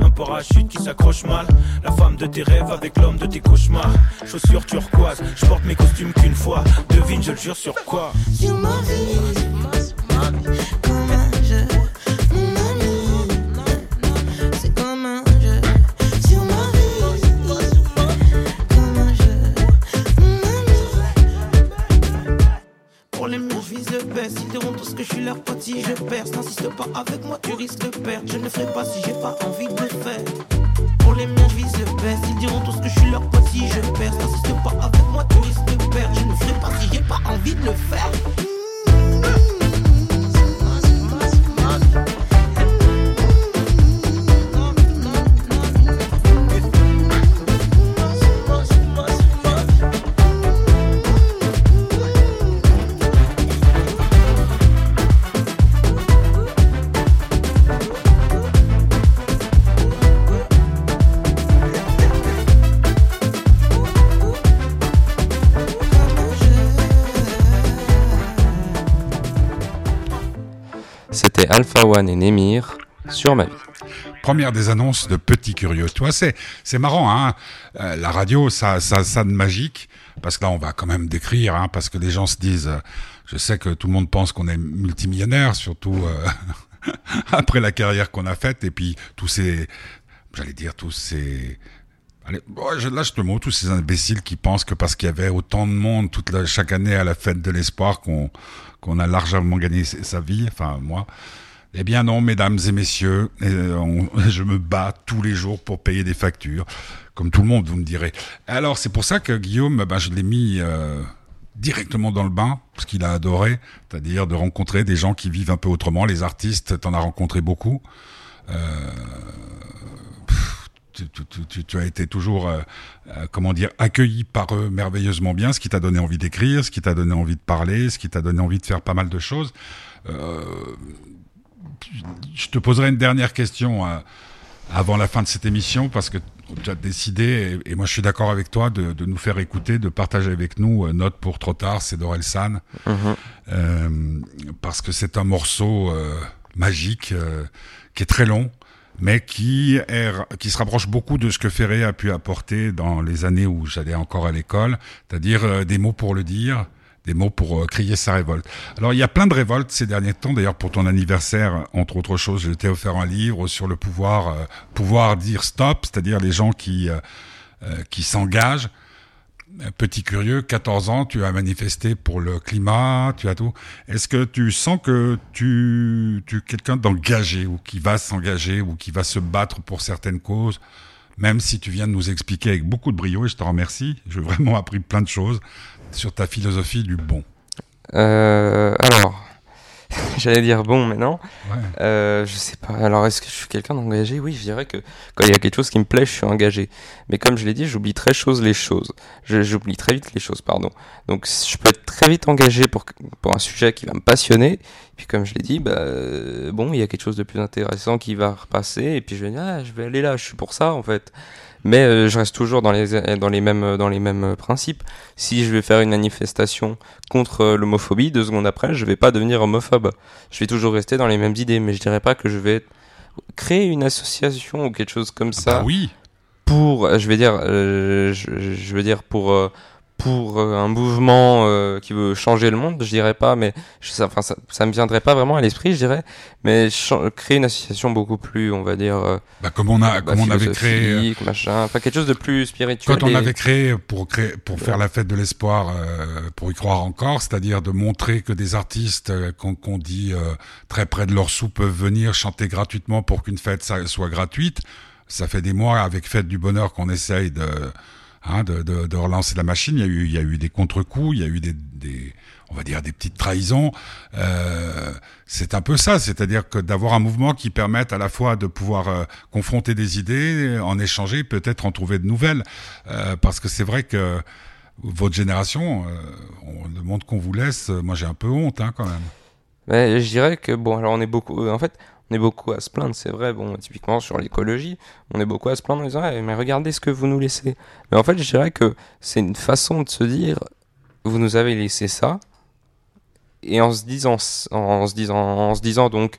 un parachute qui s'accroche mal. La femme de tes rêves avec l'homme de tes cauchemars. Chaussures turquoises, je porte mes costumes qu'une fois. Devine, je le jure sur quoi? Alpha One et Nemir sur ma vie. Première des annonces de Petit Curieux. Tu vois, c'est, c'est marrant, hein. Euh, la radio, ça, ça, ça de magique. Parce que là, on va quand même décrire, hein, parce que les gens se disent, euh, je sais que tout le monde pense qu'on est multimillionnaire, surtout euh, [LAUGHS] après la carrière qu'on a faite, et puis tous ces, j'allais dire tous ces, Allez, bon, je lâche le mot, tous ces imbéciles qui pensent que parce qu'il y avait autant de monde toute la, chaque année à la fête de l'espoir qu'on a largement gagné sa vie, enfin moi. Eh bien non, mesdames et messieurs, euh, [LAUGHS] je me bats tous les jours pour payer des factures, comme tout le monde, vous me direz. Alors c'est pour ça que Guillaume, ben, je l'ai mis euh, directement dans le bain, parce qu'il a adoré, c'est-à-dire de rencontrer des gens qui vivent un peu autrement. Les artistes, t'en as rencontré beaucoup. Euh, tu, tu, tu, tu, as été toujours, euh, euh, comment dire, accueilli par eux merveilleusement bien, ce qui t'a donné envie d'écrire, ce qui t'a donné envie de parler, ce qui t'a donné envie de faire pas mal de choses. Euh, je te poserai une dernière question avant la fin de cette émission parce que tu as décidé, et, et moi je suis d'accord avec toi, de, de, nous faire écouter, de partager avec nous Note pour trop tard, c'est d'Orelsan, mm -hmm. parce que c'est un morceau magique qui est très long mais qui, est, qui se rapproche beaucoup de ce que Ferré a pu apporter dans les années où j'allais encore à l'école, c'est-à-dire euh, des mots pour le dire, des mots pour euh, crier sa révolte. Alors il y a plein de révoltes ces derniers temps, d'ailleurs pour ton anniversaire, entre autres choses, je t'ai offert un livre sur le pouvoir, euh, pouvoir dire stop, c'est-à-dire les gens qui, qui s'engagent. Petit curieux, 14 ans, tu as manifesté pour le climat, tu as tout. Est-ce que tu sens que tu, tu es quelqu'un d'engagé ou qui va s'engager ou qui va se battre pour certaines causes, même si tu viens de nous expliquer avec beaucoup de brio et je te remercie. J'ai vraiment appris plein de choses sur ta philosophie du bon. Euh, alors, [LAUGHS] J'allais dire bon, mais non. Euh, je sais pas. Alors, est-ce que je suis quelqu'un d'engagé? Oui, je dirais que quand il y a quelque chose qui me plaît, je suis engagé. Mais comme je l'ai dit, j'oublie très chose les choses. J'oublie très vite les choses, pardon. Donc, je peux être très vite engagé pour, pour un sujet qui va me passionner. Puis, comme je l'ai dit, bah, bon, il y a quelque chose de plus intéressant qui va repasser. Et puis, je vais dire, ah, je vais aller là, je suis pour ça, en fait mais euh, je reste toujours dans les, dans les, mêmes, dans les mêmes principes. Si je vais faire une manifestation contre euh, l'homophobie, deux secondes après, je vais pas devenir homophobe. Je vais toujours rester dans les mêmes idées, mais je dirais pas que je vais créer une association ou quelque chose comme ah ça. Bah oui. Pour, je vais dire, euh, je, je, veux dire pour pour euh, un mouvement euh, qui veut changer le monde, je dirais pas, mais ça, enfin, ça, ça me viendrait pas vraiment à l'esprit, je dirais, mais créer une association beaucoup plus, on va dire, euh, bah, comme on a, comme on avait créé, machin, enfin quelque chose de plus spirituel. Quand on avait créé pour créer, pour faire la fête de l'espoir, pour y croire encore, c'est-à-dire de montrer que des artistes qu'on dit très près de leur sous peuvent venir chanter gratuitement pour qu'une fête soit gratuite. Ça fait des mois avec Fête du Bonheur qu'on essaye de Hein, de, de, de, relancer la machine. Il y a eu, il y a eu des contre-coups, il y a eu des, des, on va dire des petites trahisons. Euh, c'est un peu ça, c'est-à-dire que d'avoir un mouvement qui permette à la fois de pouvoir euh, confronter des idées, en échanger, peut-être en trouver de nouvelles, euh, parce que c'est vrai que votre génération, euh, on, le monde qu'on vous laisse, moi j'ai un peu honte hein, quand même. Mais je dirais que bon, alors on est beaucoup, en fait, beaucoup à se plaindre, c'est vrai, bon, typiquement sur l'écologie, on est beaucoup à se plaindre en disant, mais regardez ce que vous nous laissez. Mais en fait, je dirais que c'est une façon de se dire, vous nous avez laissé ça, et en se disant, en se disant, en se disant donc,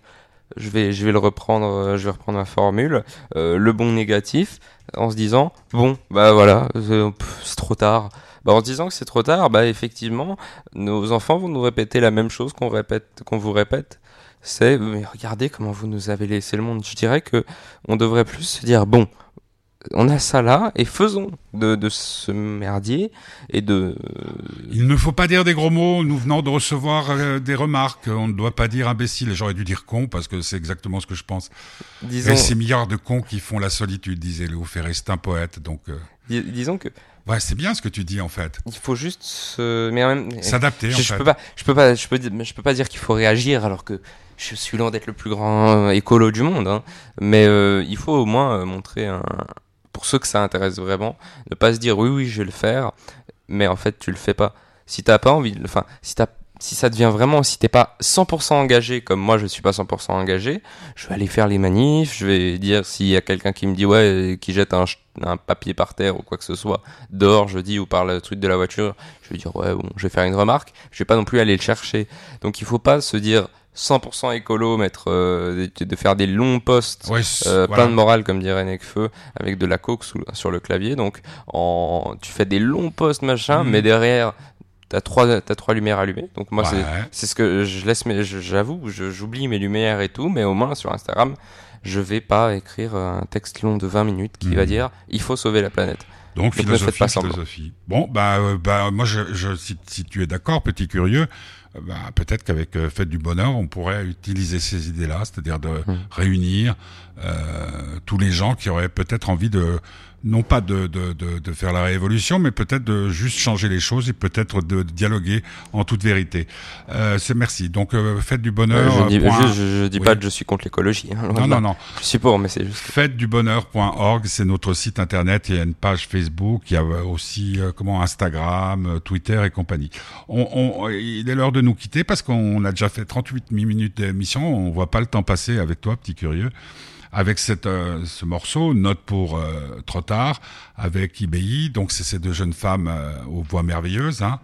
je vais, je vais le reprendre, euh, je vais reprendre ma formule, euh, le bon négatif, en se disant, bon, bah voilà, c'est trop tard. Bah, en se disant que c'est trop tard, bah effectivement, nos enfants vont nous répéter la même chose qu'on répète, qu'on vous répète c'est mais regardez comment vous nous avez laissé le monde. Je dirais que on devrait plus se dire bon, on a ça là et faisons de, de ce merdier et de. Il ne faut pas dire des gros mots. Nous venons de recevoir euh, des remarques. On ne doit pas dire imbécile. J'aurais dû dire con parce que c'est exactement ce que je pense. Disons. Et ces milliards de cons qui font la solitude, disait Léo Ferré. C'est un poète, donc. Euh. Disons que. Ouais, c'est bien ce que tu dis en fait. Il faut juste se... mais même s'adapter. Je, je peux pas, je peux pas, je peux, je peux pas dire qu'il faut réagir alors que je suis loin d'être le plus grand écolo du monde, hein. mais euh, il faut au moins euh, montrer, un, pour ceux que ça intéresse vraiment, ne pas se dire oui, oui, je vais le faire, mais en fait, tu le fais pas. Si t'as pas envie, enfin, si t'as si ça devient vraiment, si t'es pas 100% engagé, comme moi je suis pas 100% engagé, je vais aller faire les manifs, je vais dire s'il y a quelqu'un qui me dit ouais, qui jette un, un, papier par terre ou quoi que ce soit, dehors je dis ou par le truc de la voiture, je vais dire ouais bon, je vais faire une remarque, je vais pas non plus aller le chercher. Donc il faut pas se dire 100% écolo, mettre, euh, de faire des longs posts, euh, plein de morale comme dirait Necfeu, avec de la coke sur le clavier. Donc, en, tu fais des longs posts machin, mhm. mais derrière, t'as trois, t'as trois lumières allumées. Donc moi, c'est ce que je laisse, mais j'avoue, j'oublie mes lumières et tout, mais au moins sur Instagram, je vais pas écrire un texte long de 20 minutes qui va mhm. dire il faut sauver la planète. Donc, philosophie, philosophie. Bon, bah, euh, bah moi, je, je si, si, tu es d'accord, petit curieux, euh, bah, peut-être qu'avec euh, Fête du Bonheur, on pourrait utiliser ces idées-là, c'est-à-dire de mmh. réunir euh, tous les gens qui auraient peut-être envie de non pas de, de, de, de, faire la révolution, mais peut-être de juste changer les choses et peut-être de, dialoguer en toute vérité. Euh, c'est merci. Donc euh, faites du bonheur. je, dis, je, je, dis pas que je suis contre l'écologie. Hein, non, non, non. Je suis pour, mais c'est juste. Faites du bonheur.org, c'est notre site internet. Il y a une page Facebook, il y a aussi euh, comment Instagram, euh, Twitter et compagnie. On, on, il est l'heure de nous quitter parce qu'on a déjà fait 38 minutes d'émission. On voit pas le temps passer avec toi, petit curieux avec cette, euh, ce morceau, Note pour euh, trop tard, avec IBI. Donc c'est ces deux jeunes femmes euh, aux voix merveilleuses. Hein.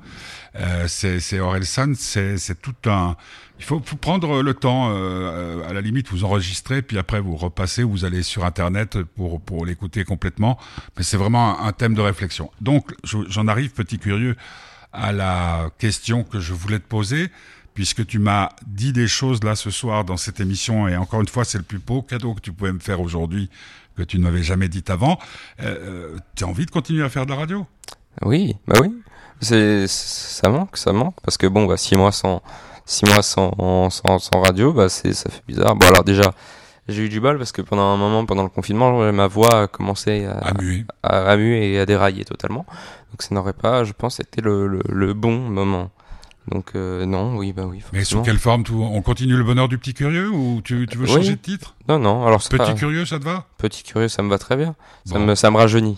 Euh, c'est Orelsan, c'est tout un. Il faut, faut, prendre le temps. à la limite, vous enregistrez, puis après vous repassez, vous allez sur Internet pour pour l'écouter complètement. Mais c'est vraiment un, thème de réflexion. Donc j'en arrive, petit curieux, à la question que je voulais te poser puisque tu m'as dit des choses là ce soir dans cette émission, et encore une fois, c'est le plus beau cadeau que tu pouvais me faire aujourd'hui, que tu ne m'avais jamais dit avant. Euh, tu as envie de continuer à faire de la radio? Oui, bah oui. C'est, ça manque, ça manque, parce que bon, bah, six mois sans, six mois sans, sans, sans radio, bah, c'est, ça fait bizarre. Bon, alors déjà, j'ai eu du bol parce que pendant un moment, pendant le confinement, ma voix a commencé à, à muer. À, à muer et à dérailler totalement. Donc ça n'aurait pas, je pense, été le, le, le bon moment Donc non, oui, bah oui. Mais sous quelle forme tout On continue le bonheur du petit curieux ou tu, tu veux changer de titre? Non, non. Alors petit curieux, ça te va? Petit curieux, ça me va très bien. Ça, me, ça me rajeunit.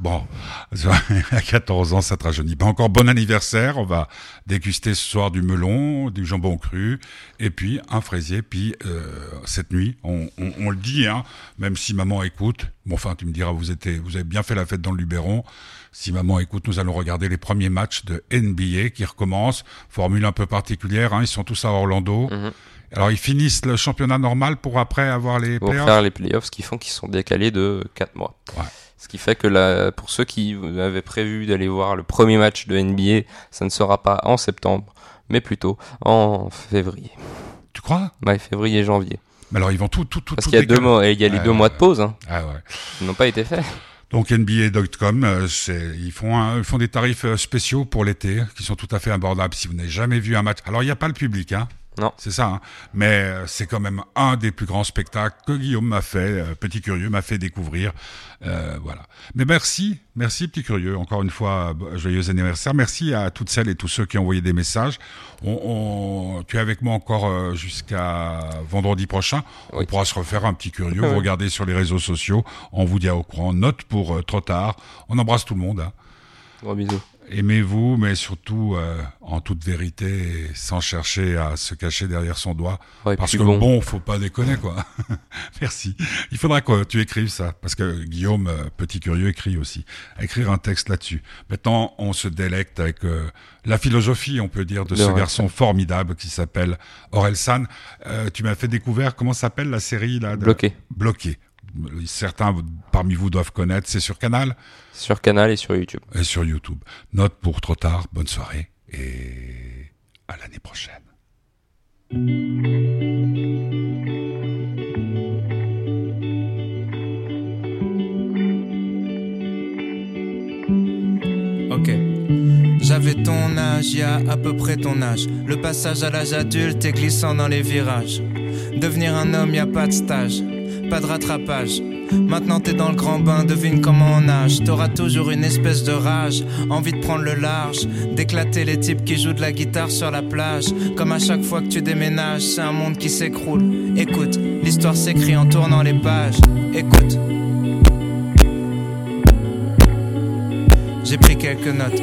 Bon, [LAUGHS] à 14 ans, ça te rajeunit pas. Encore bon anniversaire. On va déguster ce soir du melon, du jambon cru, et puis un fraisier. Puis euh, cette nuit, on, on, on, le dit, hein, même si maman écoute. Bon, enfin, tu me diras, vous étiez, vous avez bien fait la fête dans le Luberon. Si maman écoute, nous allons regarder les premiers matchs de NBA qui recommencent. Formule un peu particulière. Hein, ils sont tous à Orlando. Mhm. Alors ils finissent le championnat normal pour après avoir les pour faire les playoffs, qui font qu'ils sont décalés de 4 mois. Ouais. Ce qui fait que là, pour ceux qui avaient prévu d'aller voir le premier match de NBA, ça ne sera pas en septembre, mais plutôt en février. Tu crois? Ouais, février, janvier. Mais alors ils vont tout, tout, tout. Parce qu'il y a deux mois, il y a les deux mois de pause. Hein. Ah ouais. Ils n'ont pas été faits. Donc NBA.com, euh, ils font ils font des tarifs euh, spéciaux pour l'été qui sont tout à fait abordables si vous n'avez jamais vu un match. Alors il n'y a pas le public, hein. Non. C'est ça. Hein. Mais euh, c'est quand même un des plus grands spectacles que Guillaume m'a fait, euh, Petit Curieux m'a fait découvrir. Euh, voilà. Mais merci, merci Petit Curieux. Encore une fois, joyeux anniversaire. Merci à toutes celles et tous ceux qui ont envoyé des messages. On, tu es avec moi encore jusqu'à vendredi prochain. On pourra se refaire un Petit Curieux. [LAUGHS] Vous regardez sur les réseaux sociaux. On vous dit au courant. Note pour trop tard. On embrasse tout le monde. Hein. Gros bisous aimez-vous, mais surtout euh, en toute vérité, sans chercher à se cacher derrière son doigt. parce que bon. bon, faut pas déconner quoi. [LAUGHS] Merci. Il faudra que tu écrives ça, parce que Guillaume, euh, petit curieux, écrit aussi. Écrire un texte là-dessus. Maintenant, on se délecte avec euh, la philosophie, on peut dire, de ce garçon formidable qui s'appelle Aurel San. tu m'as fait découvrir comment s'appelle la série là. De... Bloqué. Bloqué certains parmi vous doivent connaître, c'est sur Canal Sur Canal et sur YouTube. Et sur YouTube. Note pour trop tard, bonne soirée et à l'année prochaine. Ok. J'avais ton âge, y a à peu près ton âge. Le passage à l'âge adulte est glissant dans les virages. Devenir un homme, y a pas de stage pas de rattrapage. Maintenant t'es dans le grand bain, devine comment on nage. T'auras toujours une espèce de rage, envie de prendre le large, d'éclater les types qui jouent de la guitare sur la plage. Comme à chaque fois que tu déménages, c'est un monde qui s'écroule. Écoute, l'histoire s'écrit en tournant les pages. Écoute. J'ai pris quelques notes.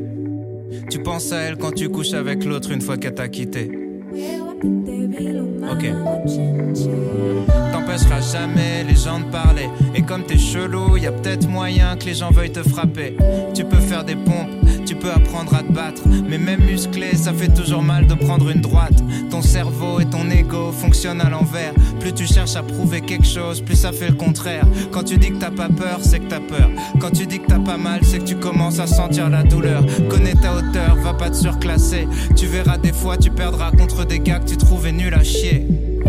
Tu penses à elle quand tu couches avec l'autre une fois qu'elle t'a quitté. Ok. T'empêcheras jamais les gens de parler. Et comme t'es chelou, y a peut-être moyen que les gens veuillent te frapper. Tu peux faire des pompes, peux apprendre à te battre. Mais même musclé, ça fait toujours mal de prendre une droite. Ton cerveau et ton ego fonctionnent à l'envers. Plus tu cherches à prouver quelque chose, plus ça fait le contraire. Quand tu dis que t'as pas peur, c'est que t'as peur. Quand tu dis que t'as pas mal, c'est que tu commences à sentir la douleur. Connais ta hauteur, va pas te surclasser. Tu verras des fois, tu perdras contre des gars que tu trouvais nul à chier.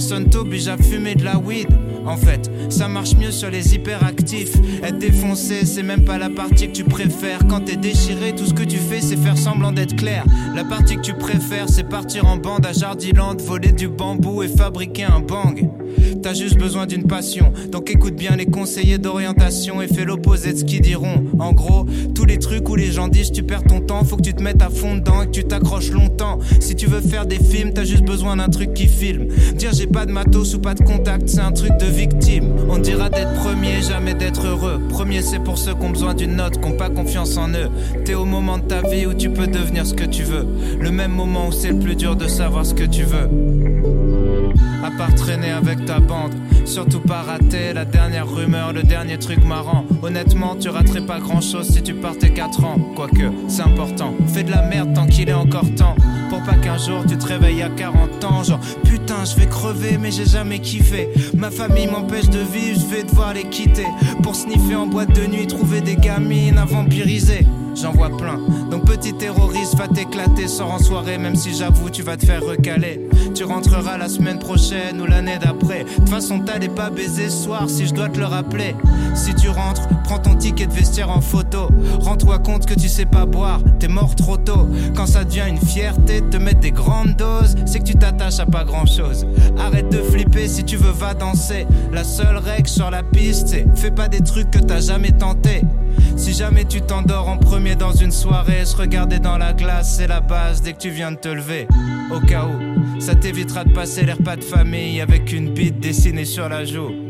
personne t'oblige à fumer de la weed. En fait, ça marche mieux sur les hyperactifs. Être défoncé, c'est même pas la partie que tu préfères. Quand t'es déchiré, tout ce que tu fais, c'est faire semblant d'être clair. La partie que tu préfères, c'est partir en bande à Jardiland, voler du bambou et fabriquer un bang. T'as juste besoin d'une passion, donc écoute bien les conseillers d'orientation et fais l'opposé de ce qu'ils diront. En gros, tous les trucs où les gens disent tu perds ton temps, faut que tu te mettes à fond dedans et que tu t'accroches longtemps. Si tu veux faire des films, t'as juste besoin d'un truc qui filme. Dire j'ai pas de matos ou pas de contact, c'est un truc de victime. On dira d'être premier, jamais d'être heureux. Premier, c'est pour ceux qui ont besoin d'une note, qui ont pas confiance en eux. T'es au moment de ta vie où tu peux devenir ce que tu veux. Le même moment où c'est le plus dur de savoir ce que tu veux. À part traîner avec ta bande, surtout pas rater la dernière rumeur, le dernier truc marrant. Honnêtement, tu raterais pas grand chose si tu partais 4 ans. Quoique, c'est important. Fais de la merde tant qu'il est encore temps. Pas qu'un jour tu te réveilles à 40 ans, genre putain, je vais crever, mais j'ai jamais kiffé. Ma famille m'empêche de vivre, je vais devoir les quitter. Pour sniffer en boîte de nuit, trouver des gamines à vampiriser j'en vois plein. Donc petit terroriste, va t'éclater, sors en soirée, même si j'avoue, tu vas te faire recaler. Tu rentreras la semaine prochaine ou l'année d'après. De toute façon, t'allais pas baiser ce soir si je dois te le rappeler. Si tu rentres, prends ton ticket de vestiaire en photo. Rends-toi compte que tu sais pas boire, t'es mort trop tôt. Quand ça devient une fierté de te mettre des grandes doses, c'est que tu t'attaches à pas grand chose. Arrête de flipper si tu veux, va danser. La seule règle sur la piste, c'est fais pas des trucs que t'as jamais tenté. Si jamais tu t'endors en premier dans une soirée, se regarder dans la glace, c'est la base dès que tu viens de te lever. Au cas où, ça t'évitera de passer l'air pas de famille avec une bite dessinée sur la joue.